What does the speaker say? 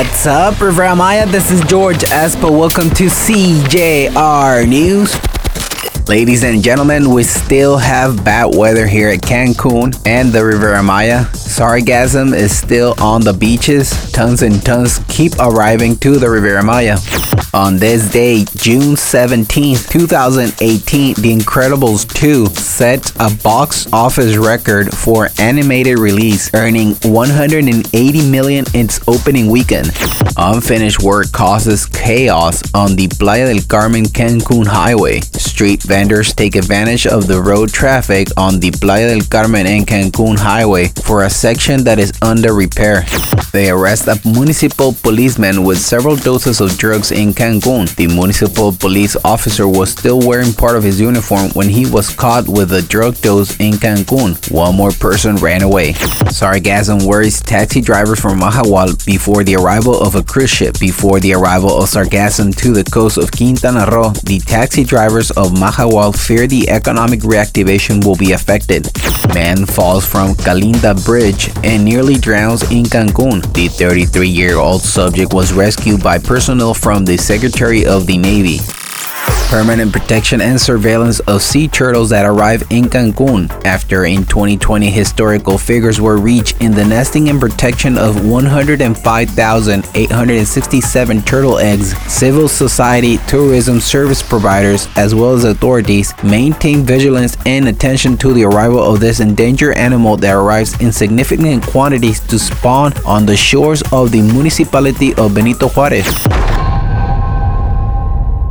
What's up, Riviera Maya? This is George Espo. Welcome to CJR News. Ladies and gentlemen, we still have bad weather here at Cancun and the Riviera Maya. Sargassum is still on the beaches. Tons and tons keep arriving to the Riviera Maya. On this day, June 17, 2018, The Incredibles 2 set a box office record for animated release, earning 180 million in its opening weekend. Unfinished work causes chaos on the Playa del Carmen Cancun highway. Street vendors take advantage of the road traffic on the Playa del Carmen and Cancun highway for a section that is under repair. They arrest a municipal policeman with several doses of drugs in Cancun. The municipal police officer was still wearing part of his uniform when he was caught with a drug dose in Cancun. One more person ran away. Sargassum worries taxi drivers from Mahahual before the arrival of a cruise ship. Before the arrival of Sargassum to the coast of Quintana Roo, the taxi drivers of Mahahual fear the economic reactivation will be affected. Man falls from Calinda Bridge and nearly drowns in Cancun. The 33 year old subject was rescued by personnel from the Secretary of the Navy. Permanent protection and surveillance of sea turtles that arrive in Cancun. After in 2020 historical figures were reached in the nesting and protection of 105,867 turtle eggs, civil society, tourism service providers, as well as authorities maintain vigilance and attention to the arrival of this endangered animal that arrives in significant quantities to spawn on the shores of the municipality of Benito Juarez.